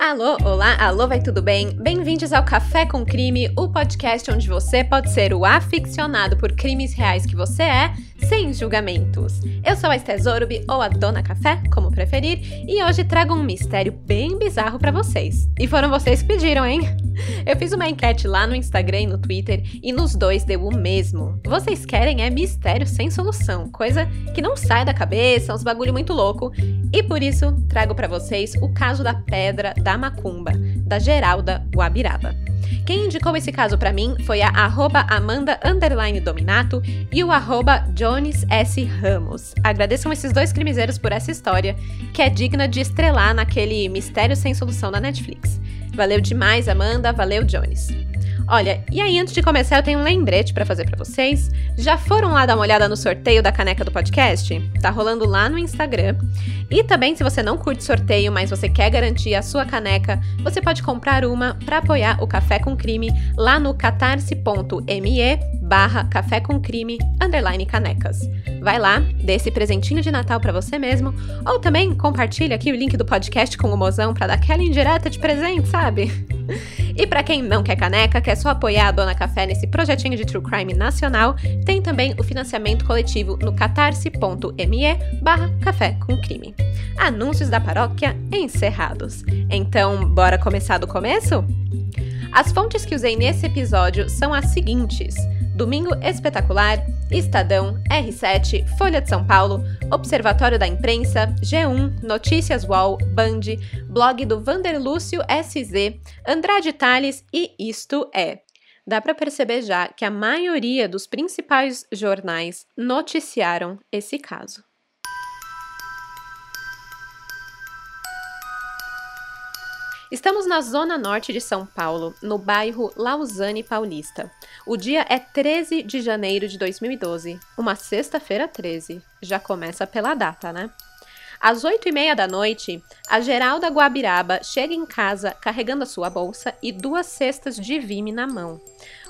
Alô, olá, alô, vai tudo bem? Bem-vindos ao Café com Crime, o podcast onde você pode ser o aficionado por crimes reais que você é, sem julgamentos. Eu sou a Esté Zorubi, ou a Dona Café, como preferir, e hoje trago um mistério bem bizarro para vocês. E foram vocês que pediram, hein? Eu fiz uma enquete lá no Instagram e no Twitter e nos dois deu o mesmo. Vocês querem é mistério sem solução, coisa que não sai da cabeça, uns bagulho muito louco. E por isso trago para vocês o caso da pedra da macumba, da Geralda Guabiraba. Quem indicou esse caso para mim foi a arroba Amanda Dominato e o arroba Jones S. Ramos. Agradeçam esses dois crimezeiros por essa história, que é digna de estrelar naquele Mistério Sem Solução da Netflix. Valeu demais, Amanda. Valeu, Jones. Olha, e aí antes de começar eu tenho um lembrete para fazer para vocês. Já foram lá dar uma olhada no sorteio da caneca do podcast? Tá rolando lá no Instagram. E também se você não curte sorteio, mas você quer garantir a sua caneca, você pode comprar uma para apoiar o Café com Crime lá no catarse.me barra café com crime underline canecas. Vai lá, dê esse presentinho de Natal para você mesmo, ou também compartilha aqui o link do podcast com o mozão para dar aquela indireta de presente, sabe? E para quem não quer caneca, quer só apoiar a Dona Café nesse projetinho de true crime nacional, tem também o financiamento coletivo no catarse.me barra café com crime. Anúncios da paróquia encerrados. Então, bora começar do começo? As fontes que usei nesse episódio são as seguintes: Domingo Espetacular, Estadão, R7, Folha de São Paulo, Observatório da Imprensa, G1, Notícias UOL, Band, blog do Vanderlúcio SZ, Andrade Tales e Isto É. Dá para perceber já que a maioria dos principais jornais noticiaram esse caso. Estamos na zona norte de São Paulo, no bairro Lausanne Paulista. O dia é 13 de janeiro de 2012, uma sexta-feira 13. Já começa pela data, né? Às oito e meia da noite, a Geralda Guabiraba chega em casa carregando a sua bolsa e duas cestas de vime na mão.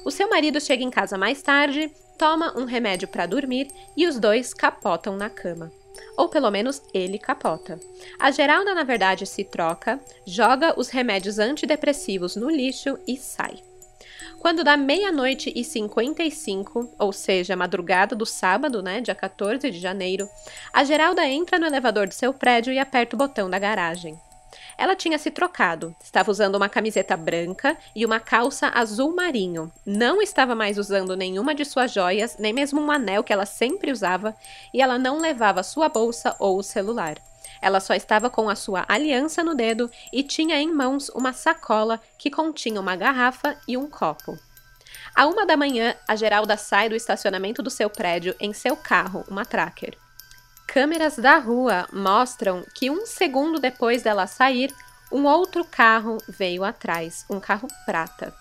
O seu marido chega em casa mais tarde, toma um remédio para dormir e os dois capotam na cama ou pelo menos ele capota. A Geralda, na verdade, se troca, joga os remédios antidepressivos no lixo e sai. Quando dá meia-noite e 55, ou seja, madrugada do sábado, né, dia 14 de janeiro, a Geralda entra no elevador do seu prédio e aperta o botão da garagem. Ela tinha se trocado, estava usando uma camiseta branca e uma calça azul marinho. Não estava mais usando nenhuma de suas joias, nem mesmo um anel que ela sempre usava, e ela não levava sua bolsa ou o celular. Ela só estava com a sua aliança no dedo e tinha em mãos uma sacola que continha uma garrafa e um copo. À uma da manhã, a Geralda sai do estacionamento do seu prédio em seu carro, uma tracker. Câmeras da rua mostram que um segundo depois dela sair, um outro carro veio atrás, um carro prata.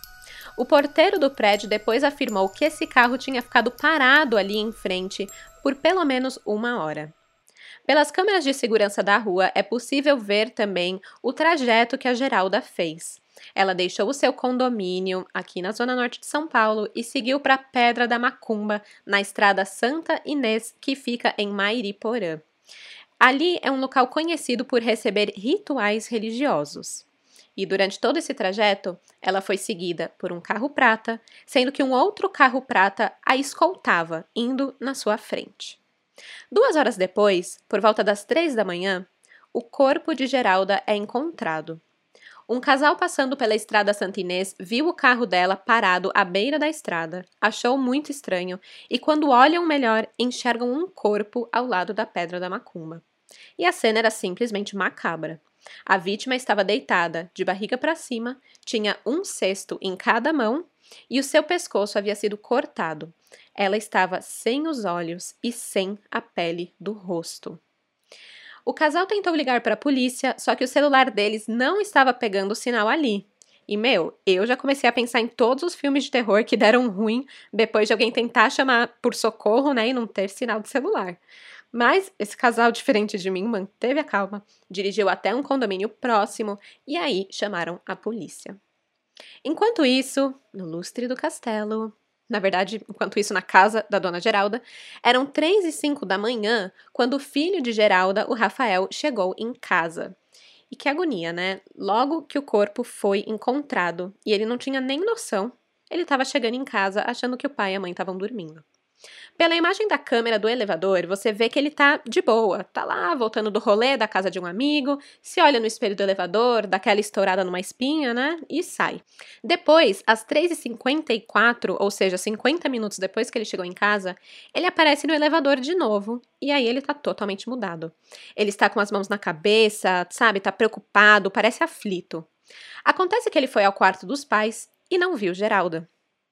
O porteiro do prédio depois afirmou que esse carro tinha ficado parado ali em frente por pelo menos uma hora. Pelas câmeras de segurança da rua é possível ver também o trajeto que a Geralda fez. Ela deixou o seu condomínio aqui na zona norte de São Paulo e seguiu para Pedra da Macumba, na estrada Santa Inês, que fica em Mairiporã. Ali é um local conhecido por receber rituais religiosos. E durante todo esse trajeto, ela foi seguida por um carro prata, sendo que um outro carro prata a escoltava, indo na sua frente. Duas horas depois, por volta das três da manhã, o corpo de Geralda é encontrado. Um casal passando pela estrada Santa Inês viu o carro dela parado à beira da estrada, achou muito estranho e, quando olham melhor, enxergam um corpo ao lado da pedra da macumba. E a cena era simplesmente macabra. A vítima estava deitada, de barriga para cima, tinha um cesto em cada mão e o seu pescoço havia sido cortado. Ela estava sem os olhos e sem a pele do rosto. O casal tentou ligar para a polícia, só que o celular deles não estava pegando o sinal ali. E, meu, eu já comecei a pensar em todos os filmes de terror que deram ruim depois de alguém tentar chamar por socorro, né, e não ter sinal de celular. Mas esse casal, diferente de mim, manteve a calma, dirigiu até um condomínio próximo e aí chamaram a polícia. Enquanto isso, no lustre do castelo, na verdade, enquanto isso na casa da dona Geralda, eram três e cinco da manhã quando o filho de Geralda, o Rafael, chegou em casa. E que agonia, né? Logo que o corpo foi encontrado e ele não tinha nem noção, ele estava chegando em casa achando que o pai e a mãe estavam dormindo. Pela imagem da câmera do elevador, você vê que ele tá de boa, tá lá voltando do rolê da casa de um amigo, se olha no espelho do elevador, dá aquela estourada numa espinha, né? E sai. Depois, às 3h54, ou seja, 50 minutos depois que ele chegou em casa, ele aparece no elevador de novo e aí ele tá totalmente mudado. Ele está com as mãos na cabeça, sabe? Tá preocupado, parece aflito. Acontece que ele foi ao quarto dos pais e não viu Geralda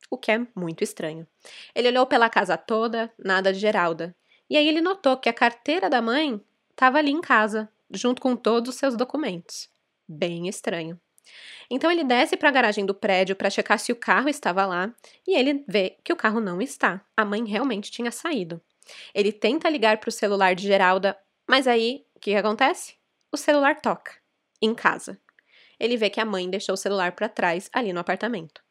o que é muito estranho. Ele olhou pela casa toda, nada de Geralda. E aí ele notou que a carteira da mãe estava ali em casa, junto com todos os seus documentos. Bem estranho. Então ele desce para a garagem do prédio para checar se o carro estava lá e ele vê que o carro não está. A mãe realmente tinha saído. Ele tenta ligar para o celular de Geralda, mas aí o que acontece? O celular toca em casa. Ele vê que a mãe deixou o celular para trás ali no apartamento.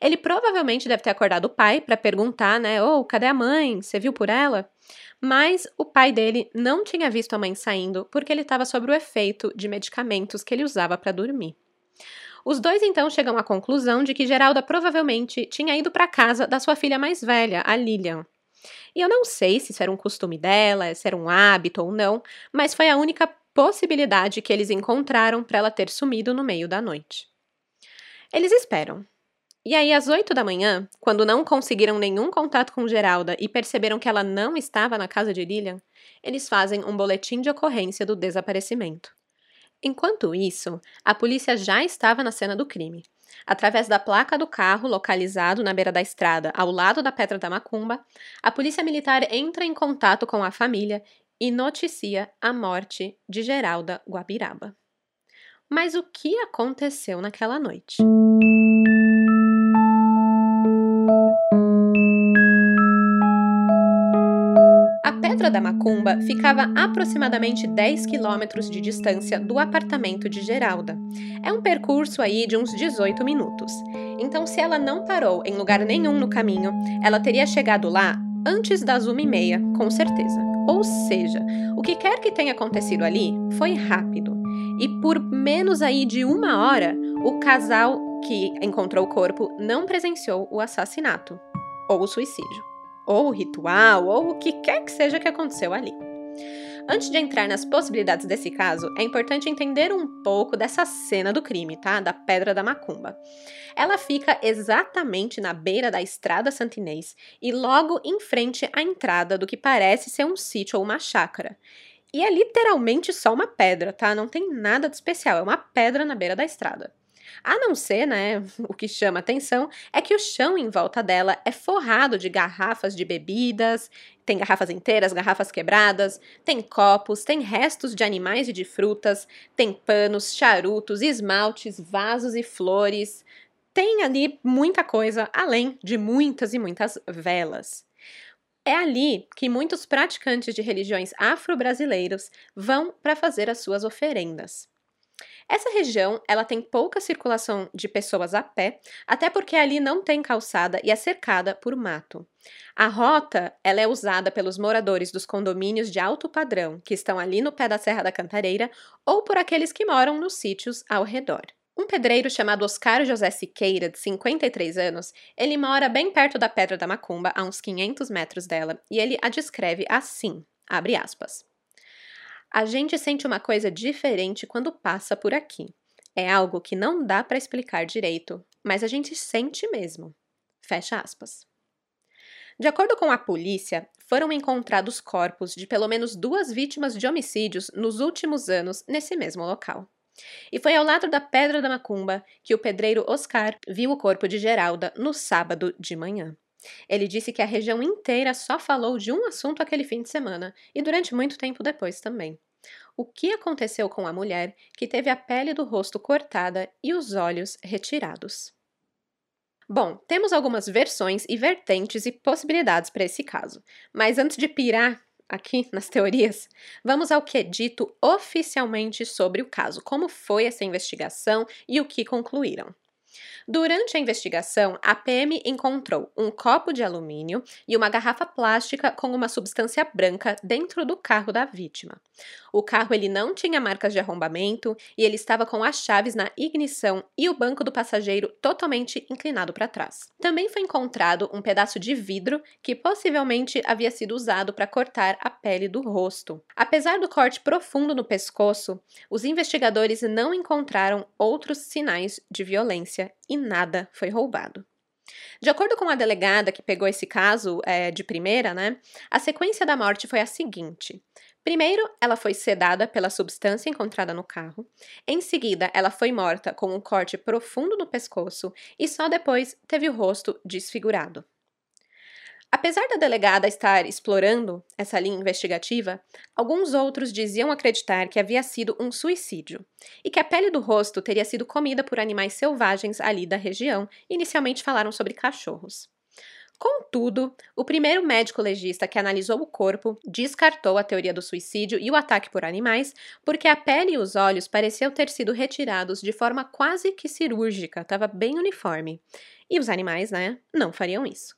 Ele provavelmente deve ter acordado o pai para perguntar, né? Ô, oh, cadê a mãe? Você viu por ela? Mas o pai dele não tinha visto a mãe saindo porque ele estava sob o efeito de medicamentos que ele usava para dormir. Os dois então chegam à conclusão de que Geralda provavelmente tinha ido para casa da sua filha mais velha, a Lilian. E eu não sei se isso era um costume dela, se era um hábito ou não, mas foi a única possibilidade que eles encontraram para ela ter sumido no meio da noite. Eles esperam. E aí, às 8 da manhã, quando não conseguiram nenhum contato com Geralda e perceberam que ela não estava na casa de Lilian, eles fazem um boletim de ocorrência do desaparecimento. Enquanto isso, a polícia já estava na cena do crime. Através da placa do carro localizado na beira da estrada, ao lado da Pedra da Macumba, a polícia militar entra em contato com a família e noticia a morte de Geralda Guabiraba. Mas o que aconteceu naquela noite? Pedra da Macumba ficava aproximadamente 10 quilômetros de distância do apartamento de Geralda. É um percurso aí de uns 18 minutos. Então, se ela não parou em lugar nenhum no caminho, ela teria chegado lá antes das 1h30, com certeza. Ou seja, o que quer que tenha acontecido ali foi rápido. E por menos aí de uma hora, o casal que encontrou o corpo não presenciou o assassinato ou o suicídio ou o ritual, ou o que quer que seja que aconteceu ali. Antes de entrar nas possibilidades desse caso, é importante entender um pouco dessa cena do crime, tá? Da Pedra da Macumba. Ela fica exatamente na beira da Estrada Santinês e logo em frente à entrada do que parece ser um sítio ou uma chácara. E é literalmente só uma pedra, tá? Não tem nada de especial, é uma pedra na beira da estrada. A não ser, né, o que chama atenção é que o chão em volta dela é forrado de garrafas de bebidas, tem garrafas inteiras, garrafas quebradas, tem copos, tem restos de animais e de frutas, tem panos, charutos, esmaltes, vasos e flores. Tem ali muita coisa, além de muitas e muitas velas. É ali que muitos praticantes de religiões afro-brasileiros vão para fazer as suas oferendas. Essa região, ela tem pouca circulação de pessoas a pé, até porque ali não tem calçada e é cercada por mato. A rota, ela é usada pelos moradores dos condomínios de alto padrão, que estão ali no pé da Serra da Cantareira, ou por aqueles que moram nos sítios ao redor. Um pedreiro chamado Oscar José Siqueira, de 53 anos, ele mora bem perto da Pedra da Macumba, a uns 500 metros dela, e ele a descreve assim, abre aspas. A gente sente uma coisa diferente quando passa por aqui. É algo que não dá para explicar direito, mas a gente sente mesmo. Fecha aspas. De acordo com a polícia, foram encontrados corpos de pelo menos duas vítimas de homicídios nos últimos anos nesse mesmo local. E foi ao lado da Pedra da Macumba que o pedreiro Oscar viu o corpo de Geralda no sábado de manhã. Ele disse que a região inteira só falou de um assunto aquele fim de semana e durante muito tempo depois também. O que aconteceu com a mulher que teve a pele do rosto cortada e os olhos retirados? Bom, temos algumas versões e vertentes e possibilidades para esse caso, mas antes de pirar aqui nas teorias, vamos ao que é dito oficialmente sobre o caso, como foi essa investigação e o que concluíram. Durante a investigação, a PM encontrou um copo de alumínio e uma garrafa plástica com uma substância branca dentro do carro da vítima. O carro ele não tinha marcas de arrombamento e ele estava com as chaves na ignição e o banco do passageiro totalmente inclinado para trás. Também foi encontrado um pedaço de vidro que possivelmente havia sido usado para cortar a pele do rosto. Apesar do corte profundo no pescoço, os investigadores não encontraram outros sinais de violência e nada foi roubado. De acordo com a delegada que pegou esse caso é, de primeira, né, a sequência da morte foi a seguinte: Primeiro, ela foi sedada pela substância encontrada no carro. Em seguida, ela foi morta com um corte profundo no pescoço e só depois teve o rosto desfigurado. Apesar da delegada estar explorando essa linha investigativa, alguns outros diziam acreditar que havia sido um suicídio e que a pele do rosto teria sido comida por animais selvagens ali da região. Inicialmente falaram sobre cachorros. Contudo, o primeiro médico legista que analisou o corpo descartou a teoria do suicídio e o ataque por animais, porque a pele e os olhos pareciam ter sido retirados de forma quase que cirúrgica, estava bem uniforme. E os animais, né, não fariam isso.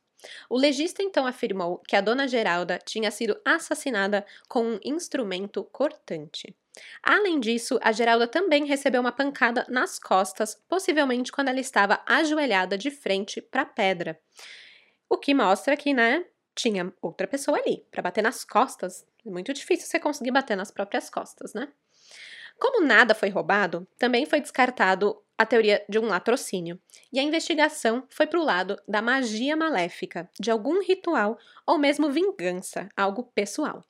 O legista então afirmou que a dona Geralda tinha sido assassinada com um instrumento cortante. Além disso, a Geralda também recebeu uma pancada nas costas, possivelmente quando ela estava ajoelhada de frente para a pedra. O que mostra que, né, tinha outra pessoa ali para bater nas costas. É muito difícil você conseguir bater nas próprias costas, né? Como nada foi roubado, também foi descartado a teoria de um latrocínio, e a investigação foi para o lado da magia maléfica, de algum ritual ou mesmo vingança, algo pessoal.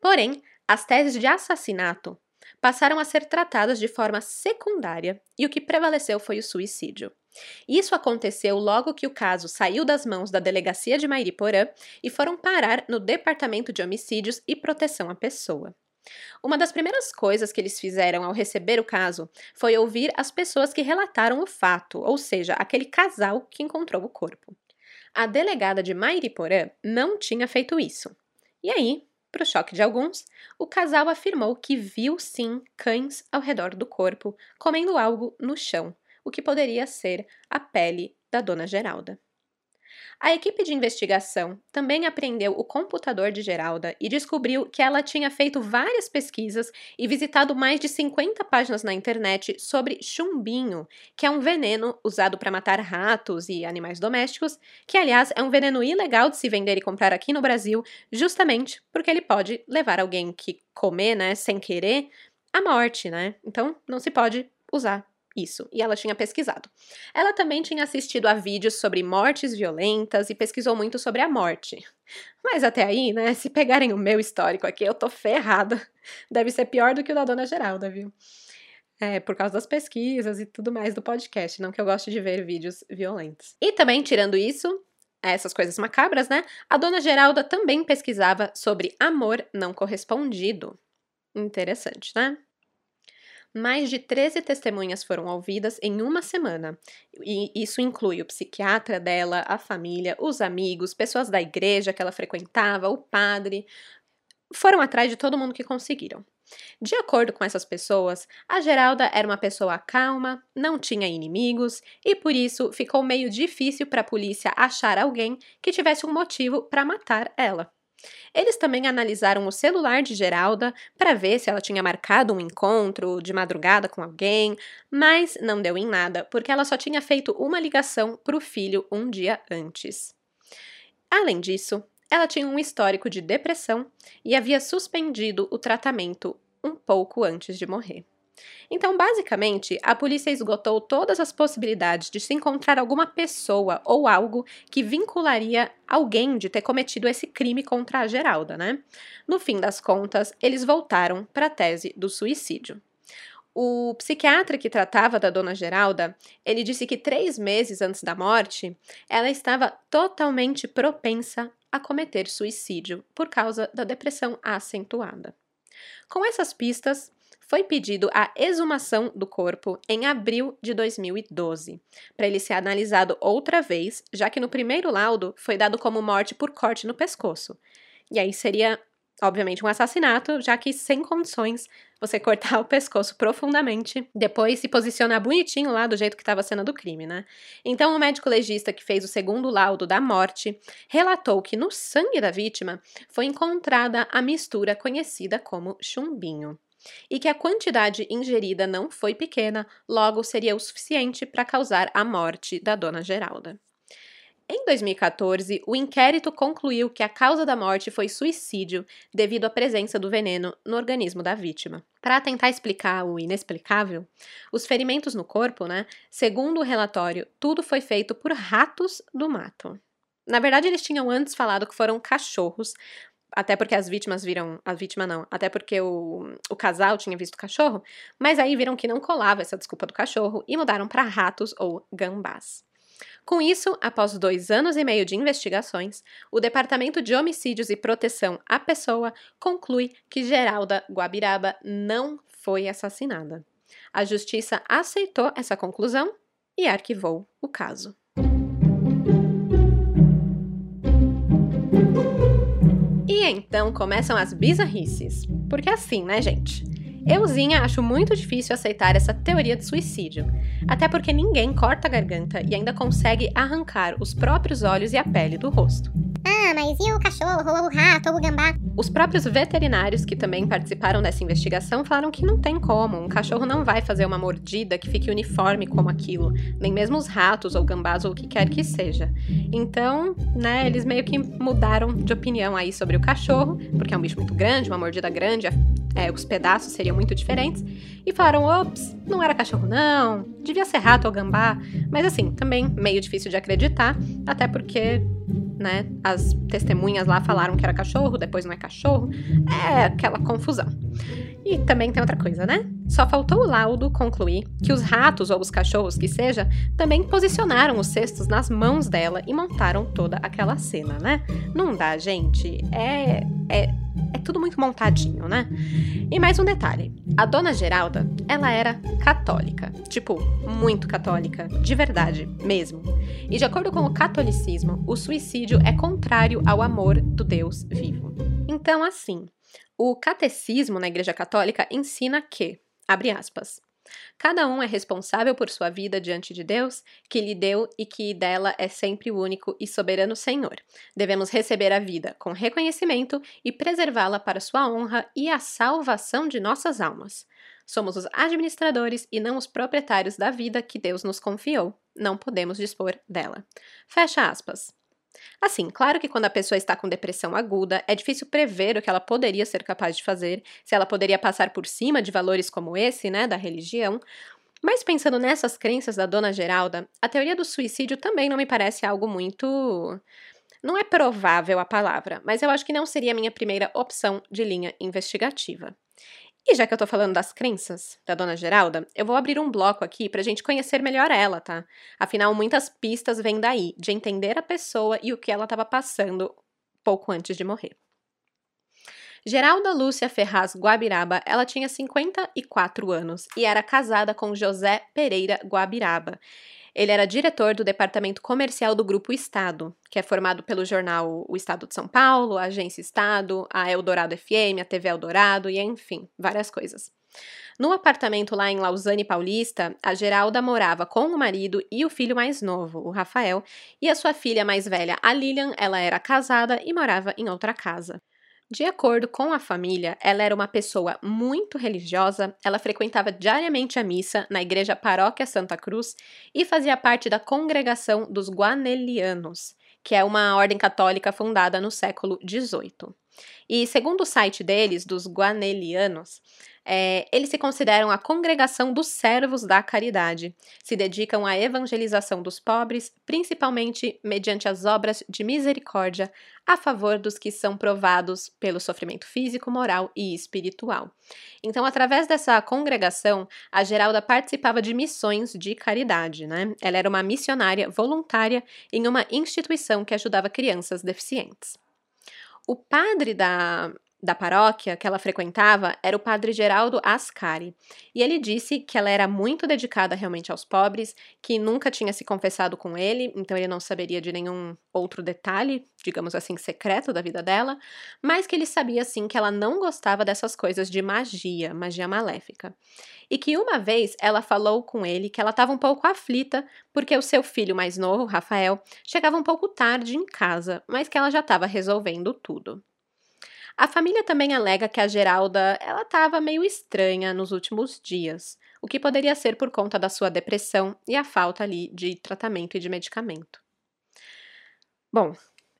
Porém, as teses de assassinato passaram a ser tratadas de forma secundária e o que prevaleceu foi o suicídio. Isso aconteceu logo que o caso saiu das mãos da delegacia de Mairiporã e foram parar no Departamento de Homicídios e Proteção à Pessoa. Uma das primeiras coisas que eles fizeram ao receber o caso foi ouvir as pessoas que relataram o fato, ou seja, aquele casal que encontrou o corpo. A delegada de Mairiporã não tinha feito isso. E aí, para o choque de alguns, o casal afirmou que viu sim cães ao redor do corpo comendo algo no chão, o que poderia ser a pele da dona Geralda. A equipe de investigação também apreendeu o computador de Geralda e descobriu que ela tinha feito várias pesquisas e visitado mais de 50 páginas na internet sobre chumbinho, que é um veneno usado para matar ratos e animais domésticos, que aliás é um veneno ilegal de se vender e comprar aqui no Brasil, justamente porque ele pode levar alguém que comer, né, sem querer, à morte, né? Então não se pode usar isso, e ela tinha pesquisado. Ela também tinha assistido a vídeos sobre mortes violentas e pesquisou muito sobre a morte. Mas até aí, né, se pegarem o meu histórico aqui, eu tô ferrada. Deve ser pior do que o da Dona Geralda, viu? É, por causa das pesquisas e tudo mais do podcast, não que eu goste de ver vídeos violentos. E também, tirando isso, essas coisas macabras, né? A Dona Geralda também pesquisava sobre amor não correspondido. Interessante, né? Mais de 13 testemunhas foram ouvidas em uma semana. E isso inclui o psiquiatra dela, a família, os amigos, pessoas da igreja que ela frequentava, o padre. Foram atrás de todo mundo que conseguiram. De acordo com essas pessoas, a Geralda era uma pessoa calma, não tinha inimigos e por isso ficou meio difícil para a polícia achar alguém que tivesse um motivo para matar ela. Eles também analisaram o celular de Geralda para ver se ela tinha marcado um encontro de madrugada com alguém, mas não deu em nada, porque ela só tinha feito uma ligação para o filho um dia antes. Além disso, ela tinha um histórico de depressão e havia suspendido o tratamento um pouco antes de morrer. Então, basicamente, a polícia esgotou todas as possibilidades de se encontrar alguma pessoa ou algo que vincularia alguém de ter cometido esse crime contra a Geralda, né? No fim das contas, eles voltaram para a tese do suicídio. O psiquiatra que tratava da dona Geralda, ele disse que três meses antes da morte, ela estava totalmente propensa a cometer suicídio por causa da depressão acentuada. Com essas pistas, foi pedido a exumação do corpo em abril de 2012, para ele ser analisado outra vez, já que no primeiro laudo foi dado como morte por corte no pescoço. E aí seria obviamente, um assassinato, já que sem condições você cortar o pescoço profundamente, depois se posicionar bonitinho lá do jeito que estava a cena do crime, né? Então, o médico legista que fez o segundo laudo da morte relatou que no sangue da vítima foi encontrada a mistura conhecida como chumbinho. E que a quantidade ingerida não foi pequena, logo seria o suficiente para causar a morte da dona Geralda. Em 2014, o inquérito concluiu que a causa da morte foi suicídio devido à presença do veneno no organismo da vítima. Para tentar explicar o inexplicável, os ferimentos no corpo, né? Segundo o relatório, tudo foi feito por ratos do mato. Na verdade, eles tinham antes falado que foram cachorros, até porque as vítimas viram. A vítima não, até porque o, o casal tinha visto cachorro, mas aí viram que não colava essa desculpa do cachorro e mudaram para ratos ou gambás. Com isso, após dois anos e meio de investigações, o Departamento de Homicídios e Proteção à Pessoa conclui que Geralda Guabiraba não foi assassinada. A justiça aceitou essa conclusão e arquivou o caso. Então começam as bizarrices. Porque é assim, né, gente? Euzinha acho muito difícil aceitar essa teoria de suicídio, até porque ninguém corta a garganta e ainda consegue arrancar os próprios olhos e a pele do rosto. Ah, mas e o cachorro, ou o rato, ou o gambá? Os próprios veterinários que também participaram dessa investigação falaram que não tem como. Um cachorro não vai fazer uma mordida que fique uniforme como aquilo, nem mesmo os ratos ou gambás ou o que quer que seja. Então, né, eles meio que mudaram de opinião aí sobre o cachorro, porque é um bicho muito grande, uma mordida grande, é, os pedaços seriam muito diferentes, e falaram: ops, não era cachorro, não, devia ser rato ou gambá. Mas assim, também meio difícil de acreditar, até porque né? As testemunhas lá falaram que era cachorro, depois não é cachorro. É aquela confusão. E também tem outra coisa, né? Só faltou o laudo concluir que os ratos ou os cachorros que seja também posicionaram os cestos nas mãos dela e montaram toda aquela cena, né? Não dá, gente. É é é tudo muito montadinho, né? E mais um detalhe: a dona Geralda, ela era católica, tipo, muito católica, de verdade, mesmo. E de acordo com o catolicismo, o suicídio é contrário ao amor do Deus vivo. Então, assim, o catecismo na Igreja Católica ensina que, abre aspas, Cada um é responsável por sua vida diante de Deus, que lhe deu e que dela é sempre o único e soberano Senhor. Devemos receber a vida com reconhecimento e preservá-la para sua honra e a salvação de nossas almas. Somos os administradores e não os proprietários da vida que Deus nos confiou. Não podemos dispor dela. Fecha aspas. Assim, claro que quando a pessoa está com depressão aguda, é difícil prever o que ela poderia ser capaz de fazer, se ela poderia passar por cima de valores como esse, né, da religião. Mas pensando nessas crenças da dona Geralda, a teoria do suicídio também não me parece algo muito. Não é provável a palavra, mas eu acho que não seria a minha primeira opção de linha investigativa. E já que eu tô falando das crenças da dona Geralda, eu vou abrir um bloco aqui pra gente conhecer melhor ela, tá? Afinal, muitas pistas vêm daí, de entender a pessoa e o que ela estava passando pouco antes de morrer. Geralda Lúcia Ferraz Guabiraba, ela tinha 54 anos e era casada com José Pereira Guabiraba. Ele era diretor do departamento comercial do Grupo Estado, que é formado pelo jornal O Estado de São Paulo, a Agência Estado, a Eldorado FM, a TV Eldorado e enfim, várias coisas. No apartamento lá em Lausanne Paulista, a Geralda morava com o marido e o filho mais novo, o Rafael, e a sua filha mais velha, a Lilian, ela era casada e morava em outra casa. De acordo com a família, ela era uma pessoa muito religiosa, ela frequentava diariamente a missa na igreja Paróquia Santa Cruz e fazia parte da congregação dos Guanelianos, que é uma ordem católica fundada no século XVIII. E segundo o site deles, dos Guanelianos, é, eles se consideram a congregação dos servos da caridade. Se dedicam à evangelização dos pobres, principalmente mediante as obras de misericórdia a favor dos que são provados pelo sofrimento físico, moral e espiritual. Então, através dessa congregação, a Geralda participava de missões de caridade, né? Ela era uma missionária voluntária em uma instituição que ajudava crianças deficientes. O padre da da paróquia que ela frequentava era o padre Geraldo Ascari, e ele disse que ela era muito dedicada realmente aos pobres, que nunca tinha se confessado com ele, então ele não saberia de nenhum outro detalhe, digamos assim, secreto da vida dela, mas que ele sabia sim que ela não gostava dessas coisas de magia, magia maléfica. E que uma vez ela falou com ele que ela estava um pouco aflita porque o seu filho mais novo, Rafael, chegava um pouco tarde em casa, mas que ela já estava resolvendo tudo. A família também alega que a Geralda ela estava meio estranha nos últimos dias, o que poderia ser por conta da sua depressão e a falta ali de tratamento e de medicamento. Bom,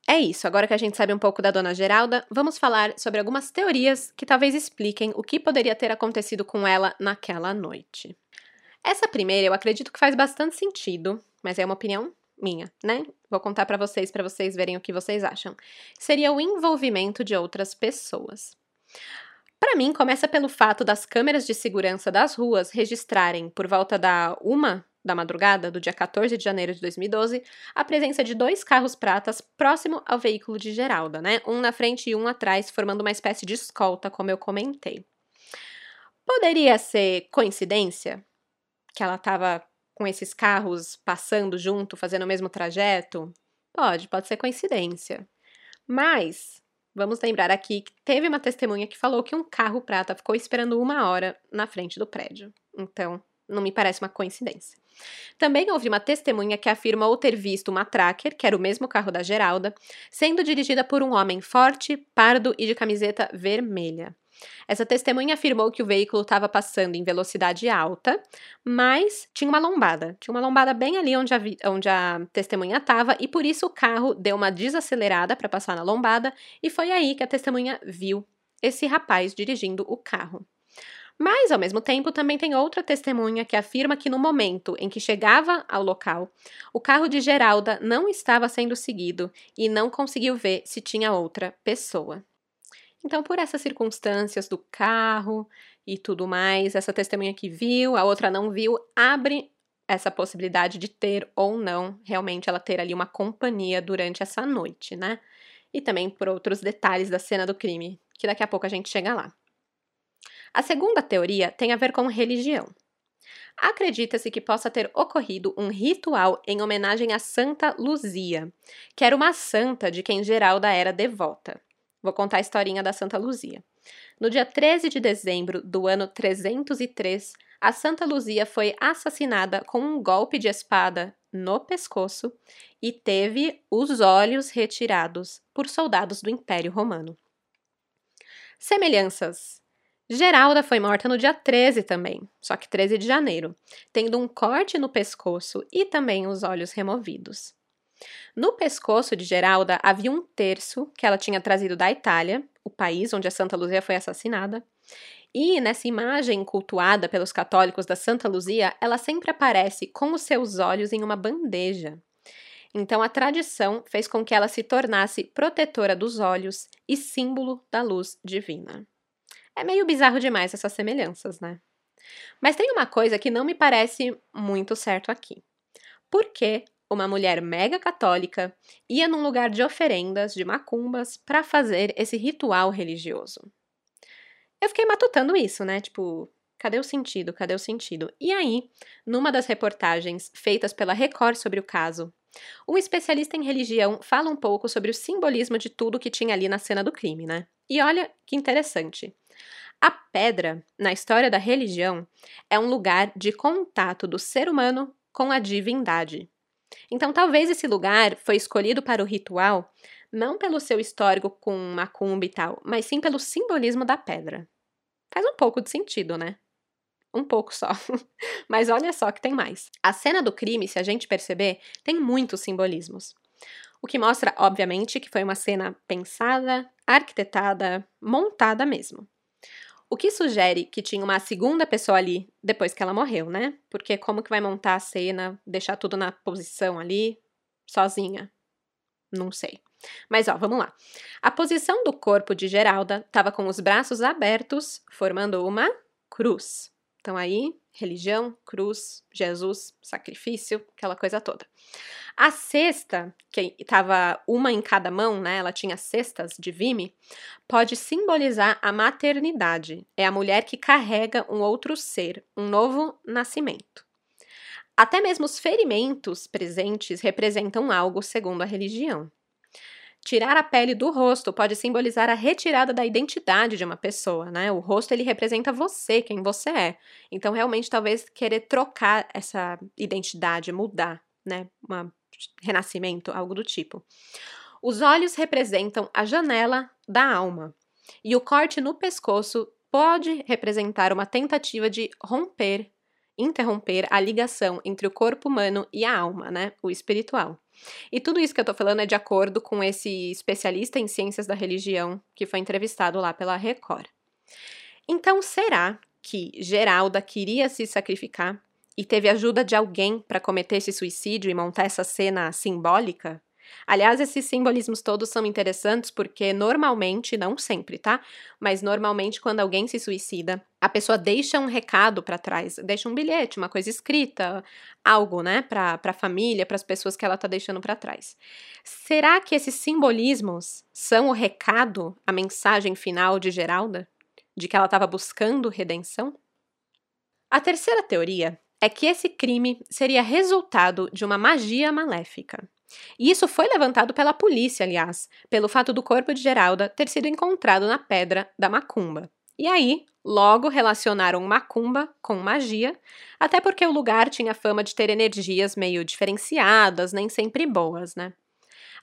é isso. Agora que a gente sabe um pouco da dona Geralda, vamos falar sobre algumas teorias que talvez expliquem o que poderia ter acontecido com ela naquela noite. Essa primeira eu acredito que faz bastante sentido, mas é uma opinião minha, né? Vou contar para vocês para vocês verem o que vocês acham. Seria o envolvimento de outras pessoas. Para mim, começa pelo fato das câmeras de segurança das ruas registrarem, por volta da uma da madrugada do dia 14 de janeiro de 2012, a presença de dois carros pratas próximo ao veículo de Geralda, né? Um na frente e um atrás, formando uma espécie de escolta, como eu comentei. Poderia ser coincidência que ela estava com esses carros passando junto, fazendo o mesmo trajeto? Pode, pode ser coincidência. Mas vamos lembrar aqui que teve uma testemunha que falou que um carro prata ficou esperando uma hora na frente do prédio. Então, não me parece uma coincidência. Também houve uma testemunha que afirmou ter visto uma tracker, que era o mesmo carro da Geralda, sendo dirigida por um homem forte, pardo e de camiseta vermelha. Essa testemunha afirmou que o veículo estava passando em velocidade alta, mas tinha uma lombada. Tinha uma lombada bem ali onde a, onde a testemunha estava, e por isso o carro deu uma desacelerada para passar na lombada, e foi aí que a testemunha viu esse rapaz dirigindo o carro. Mas, ao mesmo tempo, também tem outra testemunha que afirma que no momento em que chegava ao local, o carro de Geralda não estava sendo seguido e não conseguiu ver se tinha outra pessoa. Então, por essas circunstâncias do carro e tudo mais, essa testemunha que viu, a outra não viu, abre essa possibilidade de ter ou não realmente ela ter ali uma companhia durante essa noite, né? E também por outros detalhes da cena do crime, que daqui a pouco a gente chega lá. A segunda teoria tem a ver com religião. Acredita-se que possa ter ocorrido um ritual em homenagem a Santa Luzia, que era uma santa de quem Geralda era devota. Vou contar a historinha da Santa Luzia. No dia 13 de dezembro do ano 303, a Santa Luzia foi assassinada com um golpe de espada no pescoço e teve os olhos retirados por soldados do Império Romano. Semelhanças. Geralda foi morta no dia 13 também, só que 13 de janeiro, tendo um corte no pescoço e também os olhos removidos. No pescoço de Geralda havia um terço que ela tinha trazido da Itália, o país onde a Santa Luzia foi assassinada. E nessa imagem cultuada pelos católicos da Santa Luzia, ela sempre aparece com os seus olhos em uma bandeja. Então a tradição fez com que ela se tornasse protetora dos olhos e símbolo da luz divina. É meio bizarro demais essas semelhanças, né? Mas tem uma coisa que não me parece muito certo aqui. Por que uma mulher mega católica, ia num lugar de oferendas, de macumbas, para fazer esse ritual religioso. Eu fiquei matutando isso, né? Tipo, cadê o sentido? Cadê o sentido? E aí, numa das reportagens feitas pela Record sobre o caso, um especialista em religião fala um pouco sobre o simbolismo de tudo que tinha ali na cena do crime, né? E olha que interessante. A pedra, na história da religião, é um lugar de contato do ser humano com a divindade. Então, talvez esse lugar foi escolhido para o ritual não pelo seu histórico com macumba e tal, mas sim pelo simbolismo da pedra. Faz um pouco de sentido, né? Um pouco só. mas olha só que tem mais. A cena do crime, se a gente perceber, tem muitos simbolismos. O que mostra, obviamente, que foi uma cena pensada, arquitetada, montada mesmo. O que sugere que tinha uma segunda pessoa ali depois que ela morreu, né? Porque como que vai montar a cena, deixar tudo na posição ali, sozinha? Não sei. Mas ó, vamos lá. A posição do corpo de Geralda estava com os braços abertos, formando uma cruz. Então aí, religião, cruz, Jesus, sacrifício, aquela coisa toda. A cesta, que estava uma em cada mão, né? Ela tinha cestas de vime, pode simbolizar a maternidade. É a mulher que carrega um outro ser, um novo nascimento. Até mesmo os ferimentos presentes representam algo segundo a religião. Tirar a pele do rosto pode simbolizar a retirada da identidade de uma pessoa, né? O rosto ele representa você, quem você é. Então, realmente, talvez querer trocar essa identidade, mudar, né? Um renascimento, algo do tipo. Os olhos representam a janela da alma. E o corte no pescoço pode representar uma tentativa de romper, interromper a ligação entre o corpo humano e a alma, né? O espiritual. E tudo isso que eu tô falando é de acordo com esse especialista em ciências da religião que foi entrevistado lá pela Record. Então, será que Geralda queria se sacrificar e teve ajuda de alguém para cometer esse suicídio e montar essa cena simbólica? Aliás, esses simbolismos todos são interessantes porque normalmente, não sempre, tá? Mas normalmente quando alguém se suicida, a pessoa deixa um recado para trás, deixa um bilhete, uma coisa escrita, algo, né, para a família, para as pessoas que ela tá deixando para trás. Será que esses simbolismos são o recado, a mensagem final de Geralda? De que ela estava buscando redenção? A terceira teoria é que esse crime seria resultado de uma magia maléfica. E isso foi levantado pela polícia, aliás, pelo fato do corpo de Geralda ter sido encontrado na pedra da macumba. E aí, logo relacionaram macumba com magia, até porque o lugar tinha fama de ter energias meio diferenciadas, nem sempre boas, né?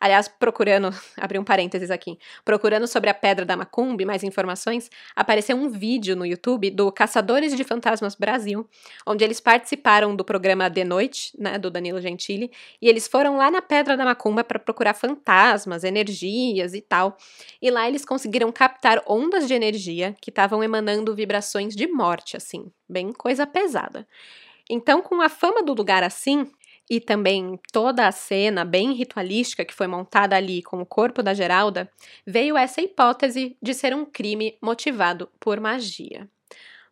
Aliás, procurando, abri um parênteses aqui, procurando sobre a Pedra da Macumbi mais informações, apareceu um vídeo no YouTube do Caçadores de Fantasmas Brasil, onde eles participaram do programa De Noite, né, do Danilo Gentili, e eles foram lá na Pedra da Macumba para procurar fantasmas, energias e tal. E lá eles conseguiram captar ondas de energia que estavam emanando vibrações de morte, assim, bem coisa pesada. Então, com a fama do lugar assim, e também toda a cena bem ritualística que foi montada ali com o corpo da Geralda, veio essa hipótese de ser um crime motivado por magia.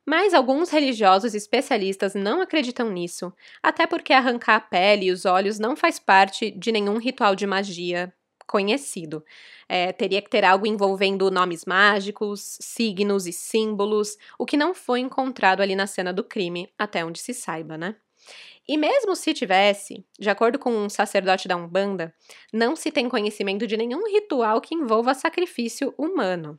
Mas alguns religiosos especialistas não acreditam nisso, até porque arrancar a pele e os olhos não faz parte de nenhum ritual de magia conhecido. É, teria que ter algo envolvendo nomes mágicos, signos e símbolos, o que não foi encontrado ali na cena do crime, até onde se saiba, né? E mesmo se tivesse, de acordo com um sacerdote da Umbanda, não se tem conhecimento de nenhum ritual que envolva sacrifício humano.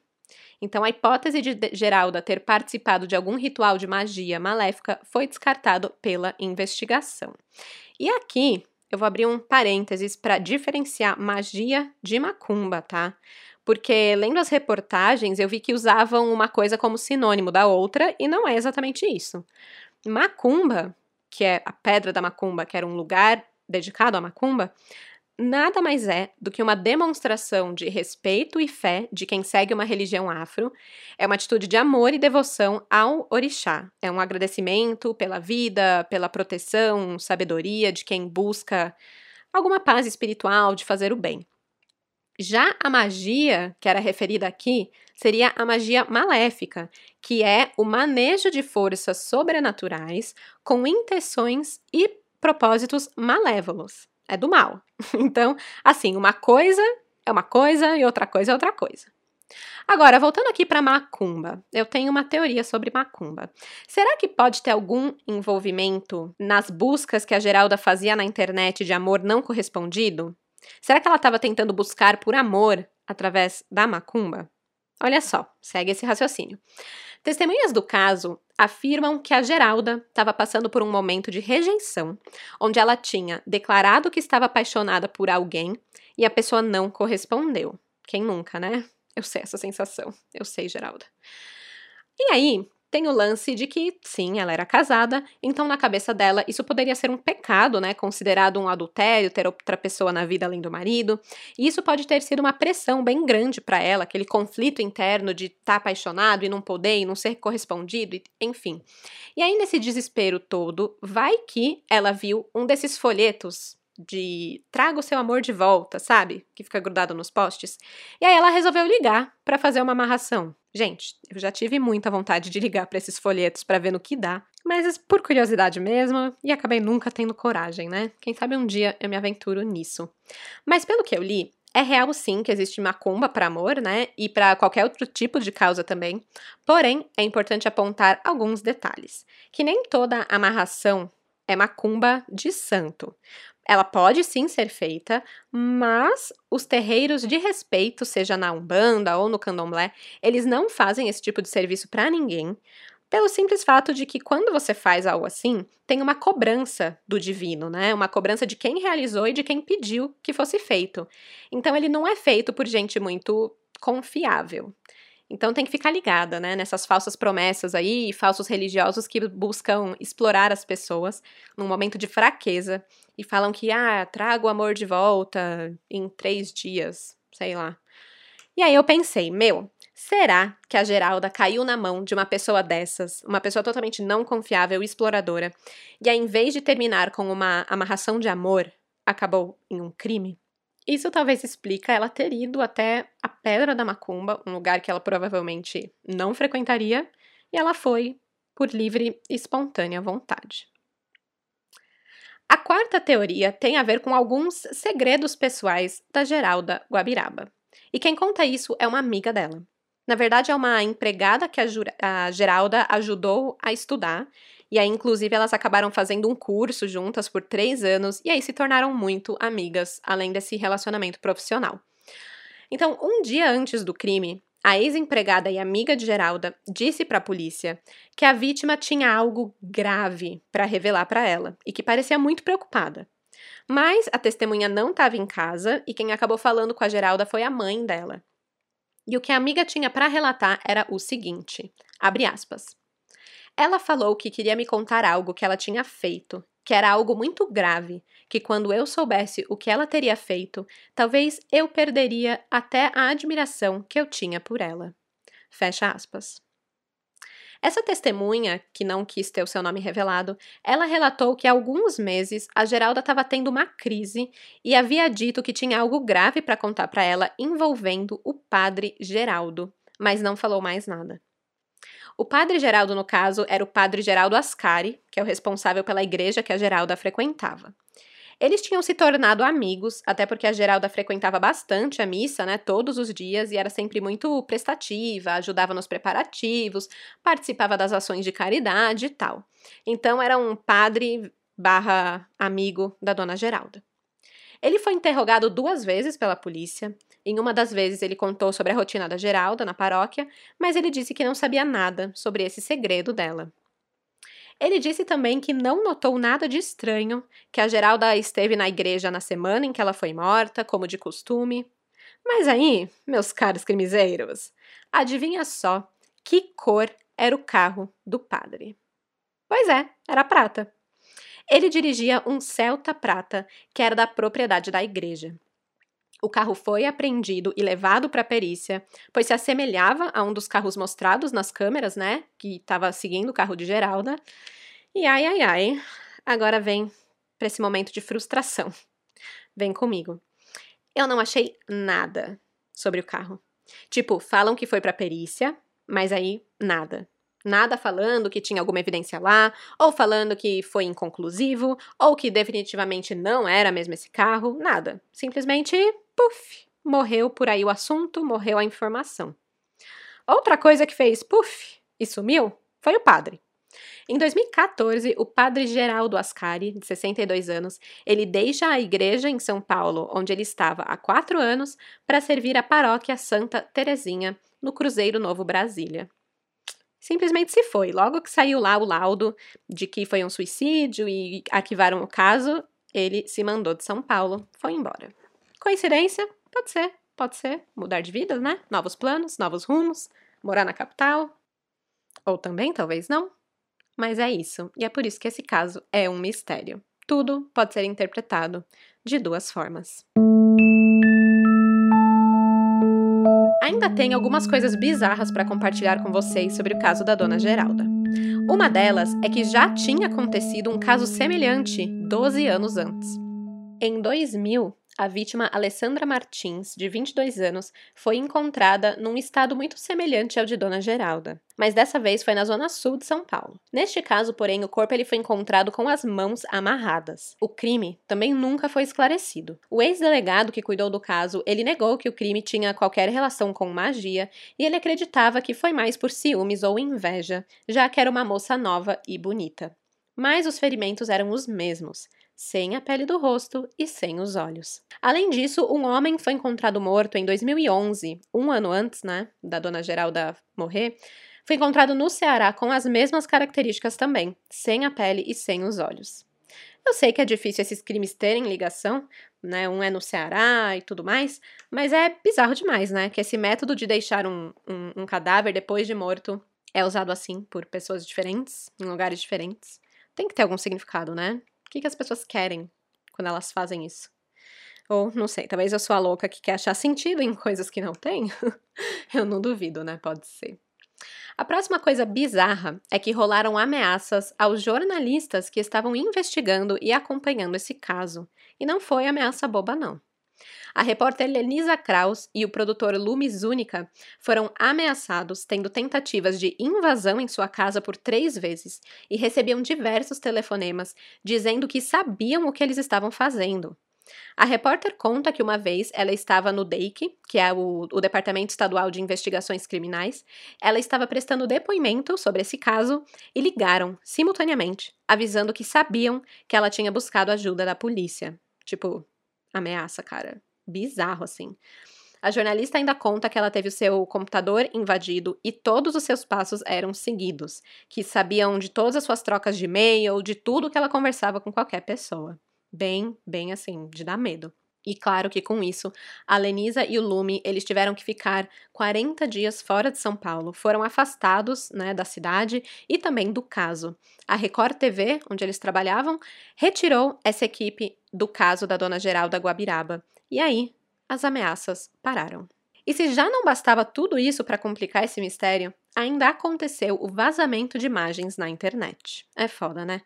Então, a hipótese de Geralda ter participado de algum ritual de magia maléfica foi descartado pela investigação. E aqui eu vou abrir um parênteses para diferenciar magia de macumba, tá? Porque lendo as reportagens, eu vi que usavam uma coisa como sinônimo da outra e não é exatamente isso. Macumba que é a Pedra da Macumba, que era um lugar dedicado à macumba, nada mais é do que uma demonstração de respeito e fé de quem segue uma religião afro. É uma atitude de amor e devoção ao orixá. É um agradecimento pela vida, pela proteção, sabedoria de quem busca alguma paz espiritual, de fazer o bem. Já a magia, que era referida aqui, seria a magia maléfica, que é o manejo de forças sobrenaturais com intenções e propósitos malévolos. É do mal. Então, assim, uma coisa é uma coisa e outra coisa é outra coisa. Agora, voltando aqui para macumba, eu tenho uma teoria sobre macumba. Será que pode ter algum envolvimento nas buscas que a Geralda fazia na internet de amor não correspondido? Será que ela estava tentando buscar por amor através da macumba? Olha só, segue esse raciocínio. Testemunhas do caso afirmam que a Geralda estava passando por um momento de rejeição, onde ela tinha declarado que estava apaixonada por alguém e a pessoa não correspondeu. Quem nunca, né? Eu sei essa sensação. Eu sei, Geralda. E aí, tem o lance de que, sim, ela era casada, então na cabeça dela isso poderia ser um pecado, né? Considerado um adultério, ter outra pessoa na vida além do marido. E isso pode ter sido uma pressão bem grande para ela, aquele conflito interno de estar tá apaixonado e não poder e não ser correspondido, enfim. E aí, nesse desespero todo, vai que ela viu um desses folhetos de traga o seu amor de volta, sabe? Que fica grudado nos postes. E aí ela resolveu ligar para fazer uma amarração. Gente, eu já tive muita vontade de ligar para esses folhetos para ver no que dá. Mas por curiosidade mesmo, e acabei nunca tendo coragem, né? Quem sabe um dia eu me aventuro nisso. Mas pelo que eu li, é real sim que existe macumba para amor, né? E para qualquer outro tipo de causa também. Porém, é importante apontar alguns detalhes. Que nem toda amarração é macumba de santo. Ela pode sim ser feita, mas os terreiros de respeito, seja na Umbanda ou no Candomblé, eles não fazem esse tipo de serviço para ninguém, pelo simples fato de que quando você faz algo assim, tem uma cobrança do divino, né? Uma cobrança de quem realizou e de quem pediu que fosse feito. Então ele não é feito por gente muito confiável. Então tem que ficar ligada, né, nessas falsas promessas aí falsos religiosos que buscam explorar as pessoas num momento de fraqueza e falam que, ah, traga o amor de volta em três dias, sei lá. E aí eu pensei, meu, Será que a Geralda caiu na mão de uma pessoa dessas, uma pessoa totalmente não confiável e exploradora, e ao invés de terminar com uma amarração de amor, acabou em um crime? Isso talvez explica ela ter ido até a Pedra da Macumba, um lugar que ela provavelmente não frequentaria, e ela foi por livre e espontânea vontade. A quarta teoria tem a ver com alguns segredos pessoais da Geralda Guabiraba. E quem conta isso é uma amiga dela. Na verdade, é uma empregada que a, a Geralda ajudou a estudar. E aí, inclusive, elas acabaram fazendo um curso juntas por três anos e aí se tornaram muito amigas, além desse relacionamento profissional. Então, um dia antes do crime, a ex-empregada e amiga de Geralda disse para a polícia que a vítima tinha algo grave para revelar para ela e que parecia muito preocupada. Mas a testemunha não estava em casa e quem acabou falando com a Geralda foi a mãe dela. E o que a amiga tinha para relatar era o seguinte: abre aspas. Ela falou que queria me contar algo que ela tinha feito, que era algo muito grave, que quando eu soubesse o que ela teria feito, talvez eu perderia até a admiração que eu tinha por ela. Fecha aspas. Essa testemunha, que não quis ter o seu nome revelado, ela relatou que há alguns meses a Geralda estava tendo uma crise e havia dito que tinha algo grave para contar para ela envolvendo o padre Geraldo, mas não falou mais nada. O padre Geraldo, no caso, era o padre Geraldo Ascari, que é o responsável pela igreja que a Geralda frequentava. Eles tinham se tornado amigos, até porque a Geralda frequentava bastante a missa, né, todos os dias, e era sempre muito prestativa, ajudava nos preparativos, participava das ações de caridade e tal. Então era um padre barra amigo da dona Geralda. Ele foi interrogado duas vezes pela polícia. Em uma das vezes ele contou sobre a rotina da Geralda na paróquia, mas ele disse que não sabia nada sobre esse segredo dela. Ele disse também que não notou nada de estranho, que a Geralda esteve na igreja na semana em que ela foi morta, como de costume. Mas aí, meus caros crimizeiros, adivinha só que cor era o carro do padre? Pois é, era prata. Ele dirigia um Celta prata, que era da propriedade da igreja. O carro foi apreendido e levado para a perícia, pois se assemelhava a um dos carros mostrados nas câmeras, né? Que estava seguindo o carro de Geralda. E ai, ai, ai, agora vem para esse momento de frustração. Vem comigo. Eu não achei nada sobre o carro. Tipo, falam que foi para perícia, mas aí nada. Nada falando que tinha alguma evidência lá, ou falando que foi inconclusivo, ou que definitivamente não era mesmo esse carro, nada. Simplesmente, puf, morreu por aí o assunto, morreu a informação. Outra coisa que fez puf e sumiu foi o padre. Em 2014, o padre Geraldo Ascari, de 62 anos, ele deixa a igreja em São Paulo, onde ele estava há quatro anos, para servir a paróquia Santa Terezinha, no Cruzeiro Novo Brasília simplesmente se foi. Logo que saiu lá o laudo de que foi um suicídio e arquivaram o caso, ele se mandou de São Paulo, foi embora. Coincidência? Pode ser, pode ser. Mudar de vida, né? Novos planos, novos rumos, morar na capital. Ou também, talvez não. Mas é isso, e é por isso que esse caso é um mistério. Tudo pode ser interpretado de duas formas. Ainda tem algumas coisas bizarras para compartilhar com vocês sobre o caso da dona Geralda. Uma delas é que já tinha acontecido um caso semelhante 12 anos antes. Em 2000, a vítima Alessandra Martins, de 22 anos, foi encontrada num estado muito semelhante ao de Dona Geralda, mas dessa vez foi na zona sul de São Paulo. Neste caso, porém, o corpo ele foi encontrado com as mãos amarradas. O crime também nunca foi esclarecido. O ex-delegado que cuidou do caso, ele negou que o crime tinha qualquer relação com magia e ele acreditava que foi mais por ciúmes ou inveja, já que era uma moça nova e bonita. Mas os ferimentos eram os mesmos sem a pele do rosto e sem os olhos. Além disso, um homem foi encontrado morto em 2011, um ano antes, né, da dona Geralda morrer, foi encontrado no Ceará com as mesmas características também, sem a pele e sem os olhos. Eu sei que é difícil esses crimes terem ligação, né? Um é no Ceará e tudo mais, mas é bizarro demais, né? Que esse método de deixar um, um, um cadáver depois de morto é usado assim por pessoas diferentes, em lugares diferentes. Tem que ter algum significado, né? Que, que as pessoas querem quando elas fazem isso? Ou, não sei, talvez eu sou a louca que quer achar sentido em coisas que não tem? eu não duvido, né? Pode ser. A próxima coisa bizarra é que rolaram ameaças aos jornalistas que estavam investigando e acompanhando esse caso. E não foi ameaça boba, não. A repórter Lenisa Kraus e o produtor Lumi Zúnica foram ameaçados, tendo tentativas de invasão em sua casa por três vezes e recebiam diversos telefonemas dizendo que sabiam o que eles estavam fazendo. A repórter conta que uma vez ela estava no DEIC, que é o, o, Departamento Estadual de Investigações Criminais, ela estava prestando depoimento sobre esse caso e ligaram, simultaneamente, avisando que sabiam que ela tinha buscado ajuda da polícia. Tipo, ameaça, cara bizarro, assim. A jornalista ainda conta que ela teve o seu computador invadido e todos os seus passos eram seguidos, que sabiam de todas as suas trocas de e-mail, de tudo que ela conversava com qualquer pessoa. Bem, bem assim, de dar medo. E claro que com isso, a Lenisa e o Lume, eles tiveram que ficar 40 dias fora de São Paulo, foram afastados, né, da cidade e também do caso. A Record TV, onde eles trabalhavam, retirou essa equipe do caso da Dona Geralda Guabiraba. E aí, as ameaças pararam. E se já não bastava tudo isso para complicar esse mistério, ainda aconteceu o vazamento de imagens na internet. É foda, né?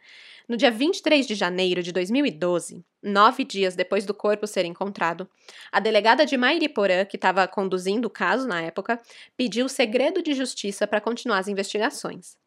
No dia 23 de janeiro de 2012, nove dias depois do corpo ser encontrado, a delegada de Mairiporã, que estava conduzindo o caso na época, pediu segredo de justiça para continuar as investigações.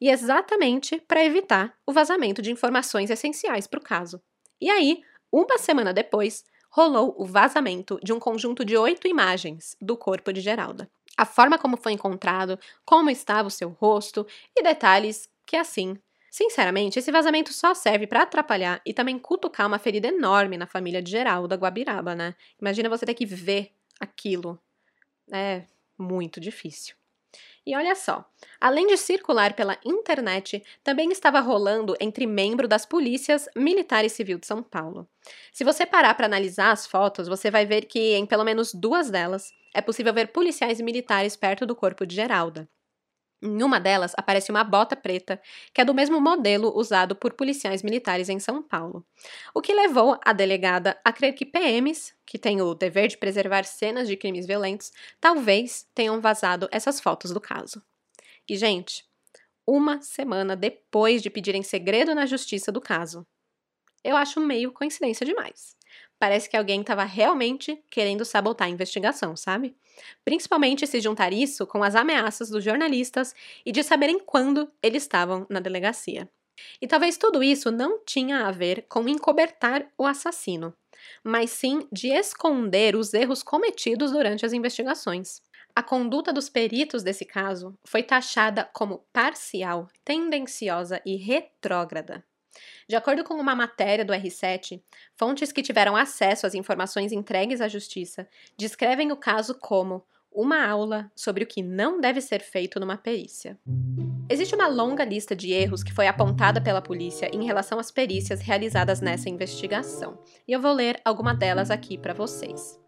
E exatamente para evitar o vazamento de informações essenciais para o caso. E aí, uma semana depois, rolou o vazamento de um conjunto de oito imagens do corpo de Geralda. A forma como foi encontrado, como estava o seu rosto e detalhes que, assim, sinceramente, esse vazamento só serve para atrapalhar e também cutucar uma ferida enorme na família de Geralda Guabiraba, né? Imagina você ter que ver aquilo. É muito difícil. E olha só, além de circular pela internet, também estava rolando entre membros das polícias militar e civil de São Paulo. Se você parar para analisar as fotos, você vai ver que em pelo menos duas delas é possível ver policiais militares perto do corpo de Geralda. Em uma delas aparece uma bota preta, que é do mesmo modelo usado por policiais militares em São Paulo. O que levou a delegada a crer que PMs, que têm o dever de preservar cenas de crimes violentos, talvez tenham vazado essas fotos do caso. E, gente, uma semana depois de pedirem segredo na justiça do caso. Eu acho meio coincidência demais. Parece que alguém estava realmente querendo sabotar a investigação, sabe? Principalmente se juntar isso com as ameaças dos jornalistas e de saberem quando eles estavam na delegacia. E talvez tudo isso não tinha a ver com encobertar o assassino, mas sim de esconder os erros cometidos durante as investigações. A conduta dos peritos desse caso foi taxada como parcial, tendenciosa e retrógrada. De acordo com uma matéria do R7, fontes que tiveram acesso às informações entregues à Justiça descrevem o caso como uma aula sobre o que não deve ser feito numa perícia. Existe uma longa lista de erros que foi apontada pela polícia em relação às perícias realizadas nessa investigação, e eu vou ler alguma delas aqui para vocês.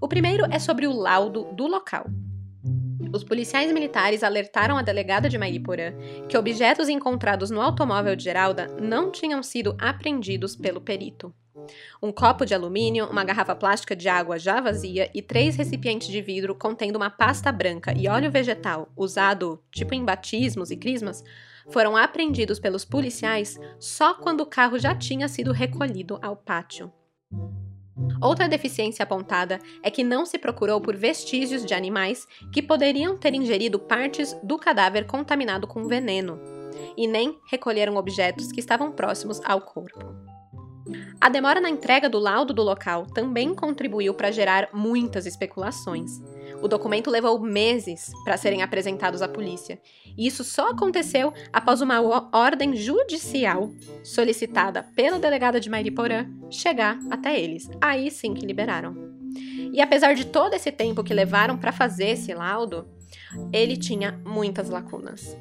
O primeiro é sobre o laudo do local. Os policiais militares alertaram a delegada de Mairiporã que objetos encontrados no automóvel de Geralda não tinham sido apreendidos pelo perito. Um copo de alumínio, uma garrafa plástica de água já vazia e três recipientes de vidro contendo uma pasta branca e óleo vegetal usado tipo em batismos e crismas foram apreendidos pelos policiais só quando o carro já tinha sido recolhido ao pátio. Outra deficiência apontada é que não se procurou por vestígios de animais que poderiam ter ingerido partes do cadáver contaminado com veneno, e nem recolheram objetos que estavam próximos ao corpo. A demora na entrega do laudo do local também contribuiu para gerar muitas especulações. O documento levou meses para serem apresentados à polícia, e isso só aconteceu após uma ordem judicial solicitada pela delegada de Mairiporã chegar até eles. Aí sim que liberaram. E apesar de todo esse tempo que levaram para fazer esse laudo, ele tinha muitas lacunas.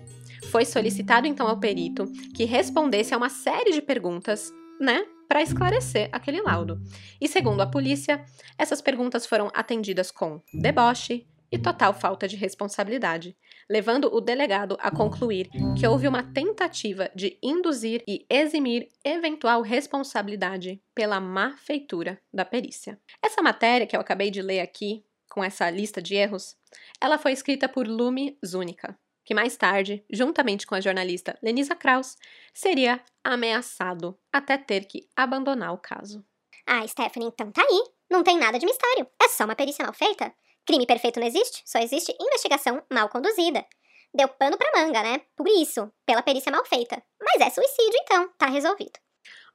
Foi solicitado então ao perito que respondesse a uma série de perguntas, né, para esclarecer aquele laudo. E segundo a polícia, essas perguntas foram atendidas com deboche e total falta de responsabilidade, levando o delegado a concluir que houve uma tentativa de induzir e eximir eventual responsabilidade pela má feitura da perícia. Essa matéria que eu acabei de ler aqui, com essa lista de erros, ela foi escrita por Lume Zúnica, que mais tarde, juntamente com a jornalista Lenisa Kraus, seria ameaçado até ter que abandonar o caso. Ah, Stephanie, então tá aí. Não tem nada de mistério. É só uma perícia mal feita. Crime perfeito não existe, só existe investigação mal conduzida. Deu pano pra manga, né? Por isso, pela perícia mal feita. Mas é suicídio, então, tá resolvido.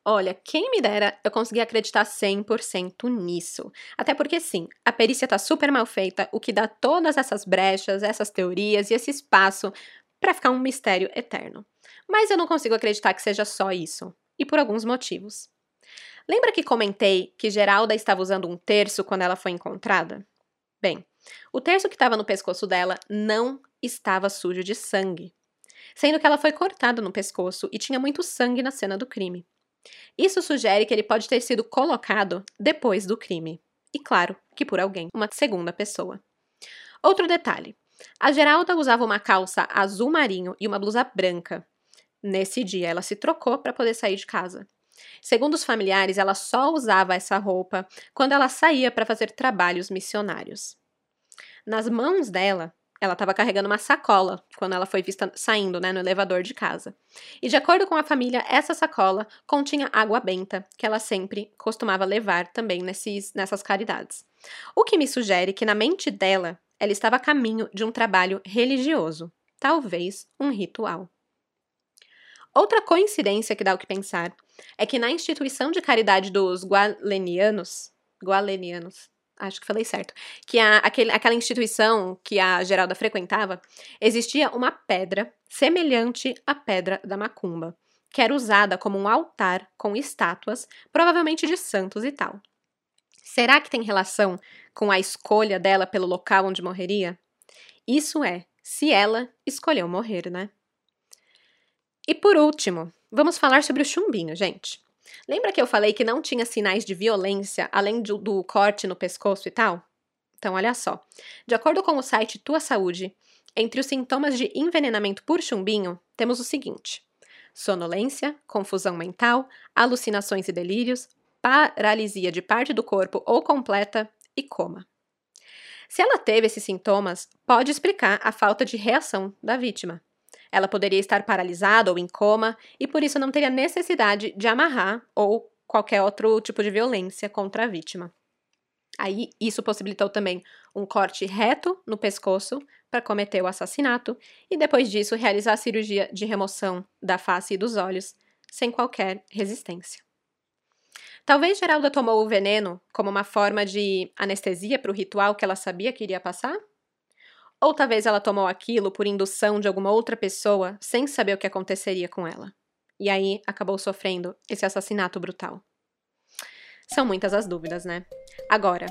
Olha, quem me dera eu conseguir acreditar 100% nisso. Até porque, sim, a perícia tá super mal feita, o que dá todas essas brechas, essas teorias e esse espaço para ficar um mistério eterno. Mas eu não consigo acreditar que seja só isso, e por alguns motivos. Lembra que comentei que Geralda estava usando um terço quando ela foi encontrada? Bem, o terço que estava no pescoço dela não estava sujo de sangue, sendo que ela foi cortada no pescoço e tinha muito sangue na cena do crime. Isso sugere que ele pode ter sido colocado depois do crime. E claro, que por alguém, uma segunda pessoa. Outro detalhe: a Geralda usava uma calça azul marinho e uma blusa branca. Nesse dia, ela se trocou para poder sair de casa. Segundo os familiares, ela só usava essa roupa quando ela saía para fazer trabalhos missionários. Nas mãos dela ela estava carregando uma sacola quando ela foi vista saindo né, no elevador de casa. E de acordo com a família, essa sacola continha água benta, que ela sempre costumava levar também nesses, nessas caridades. O que me sugere que na mente dela, ela estava a caminho de um trabalho religioso, talvez um ritual. Outra coincidência que dá o que pensar é que na instituição de caridade dos Gualenianos, Gualenianos, acho que falei certo, que a, aquele, aquela instituição que a Geralda frequentava, existia uma pedra semelhante à pedra da macumba, que era usada como um altar com estátuas, provavelmente de santos e tal. Será que tem relação com a escolha dela pelo local onde morreria? Isso é, se ela escolheu morrer, né? E por último, vamos falar sobre o chumbinho, gente. Lembra que eu falei que não tinha sinais de violência além do, do corte no pescoço e tal? Então, olha só. De acordo com o site Tua Saúde, entre os sintomas de envenenamento por chumbinho, temos o seguinte: sonolência, confusão mental, alucinações e delírios, paralisia de parte do corpo ou completa e coma. Se ela teve esses sintomas, pode explicar a falta de reação da vítima. Ela poderia estar paralisada ou em coma e por isso não teria necessidade de amarrar ou qualquer outro tipo de violência contra a vítima. Aí, isso possibilitou também um corte reto no pescoço para cometer o assassinato e depois disso realizar a cirurgia de remoção da face e dos olhos sem qualquer resistência. Talvez Geralda tomou o veneno como uma forma de anestesia para o ritual que ela sabia que iria passar? Ou talvez ela tomou aquilo por indução de alguma outra pessoa sem saber o que aconteceria com ela. E aí acabou sofrendo esse assassinato brutal. São muitas as dúvidas, né? Agora,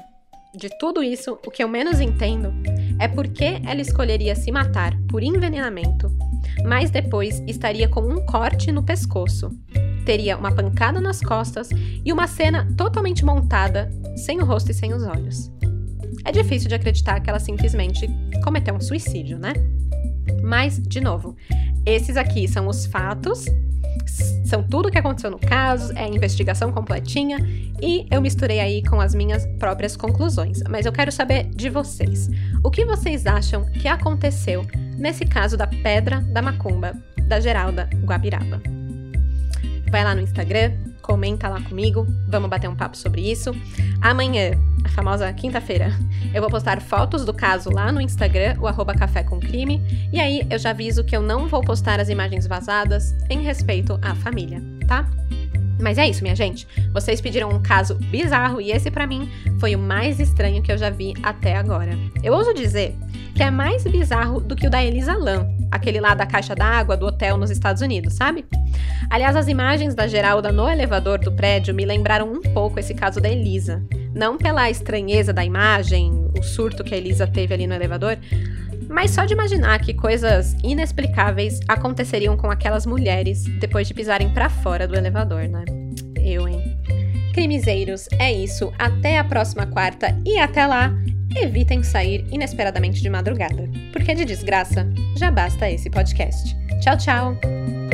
de tudo isso, o que eu menos entendo é por que ela escolheria se matar por envenenamento, mas depois estaria com um corte no pescoço, teria uma pancada nas costas e uma cena totalmente montada, sem o rosto e sem os olhos é difícil de acreditar que ela simplesmente cometeu um suicídio, né? Mas, de novo, esses aqui são os fatos, são tudo o que aconteceu no caso, é a investigação completinha e eu misturei aí com as minhas próprias conclusões. Mas eu quero saber de vocês. O que vocês acham que aconteceu nesse caso da Pedra da Macumba da Geralda Guabiraba? Vai lá no Instagram, comenta lá comigo, vamos bater um papo sobre isso. Amanhã, a famosa quinta-feira, eu vou postar fotos do caso lá no Instagram, o arroba café com crime, e aí eu já aviso que eu não vou postar as imagens vazadas em respeito à família, tá? Mas é isso, minha gente. Vocês pediram um caso bizarro e esse para mim foi o mais estranho que eu já vi até agora. Eu ouso dizer que é mais bizarro do que o da Elisa Lam, aquele lá da caixa d'água do hotel nos Estados Unidos, sabe? Aliás, as imagens da Geralda no elevador do prédio me lembraram um pouco esse caso da Elisa. Não pela estranheza da imagem, o surto que a Elisa teve ali no elevador, mas só de imaginar que coisas inexplicáveis aconteceriam com aquelas mulheres depois de pisarem para fora do elevador, né? Eu, hein? Crimezeiros, é isso. Até a próxima quarta e até lá, evitem sair inesperadamente de madrugada, porque de desgraça já basta esse podcast. Tchau, tchau!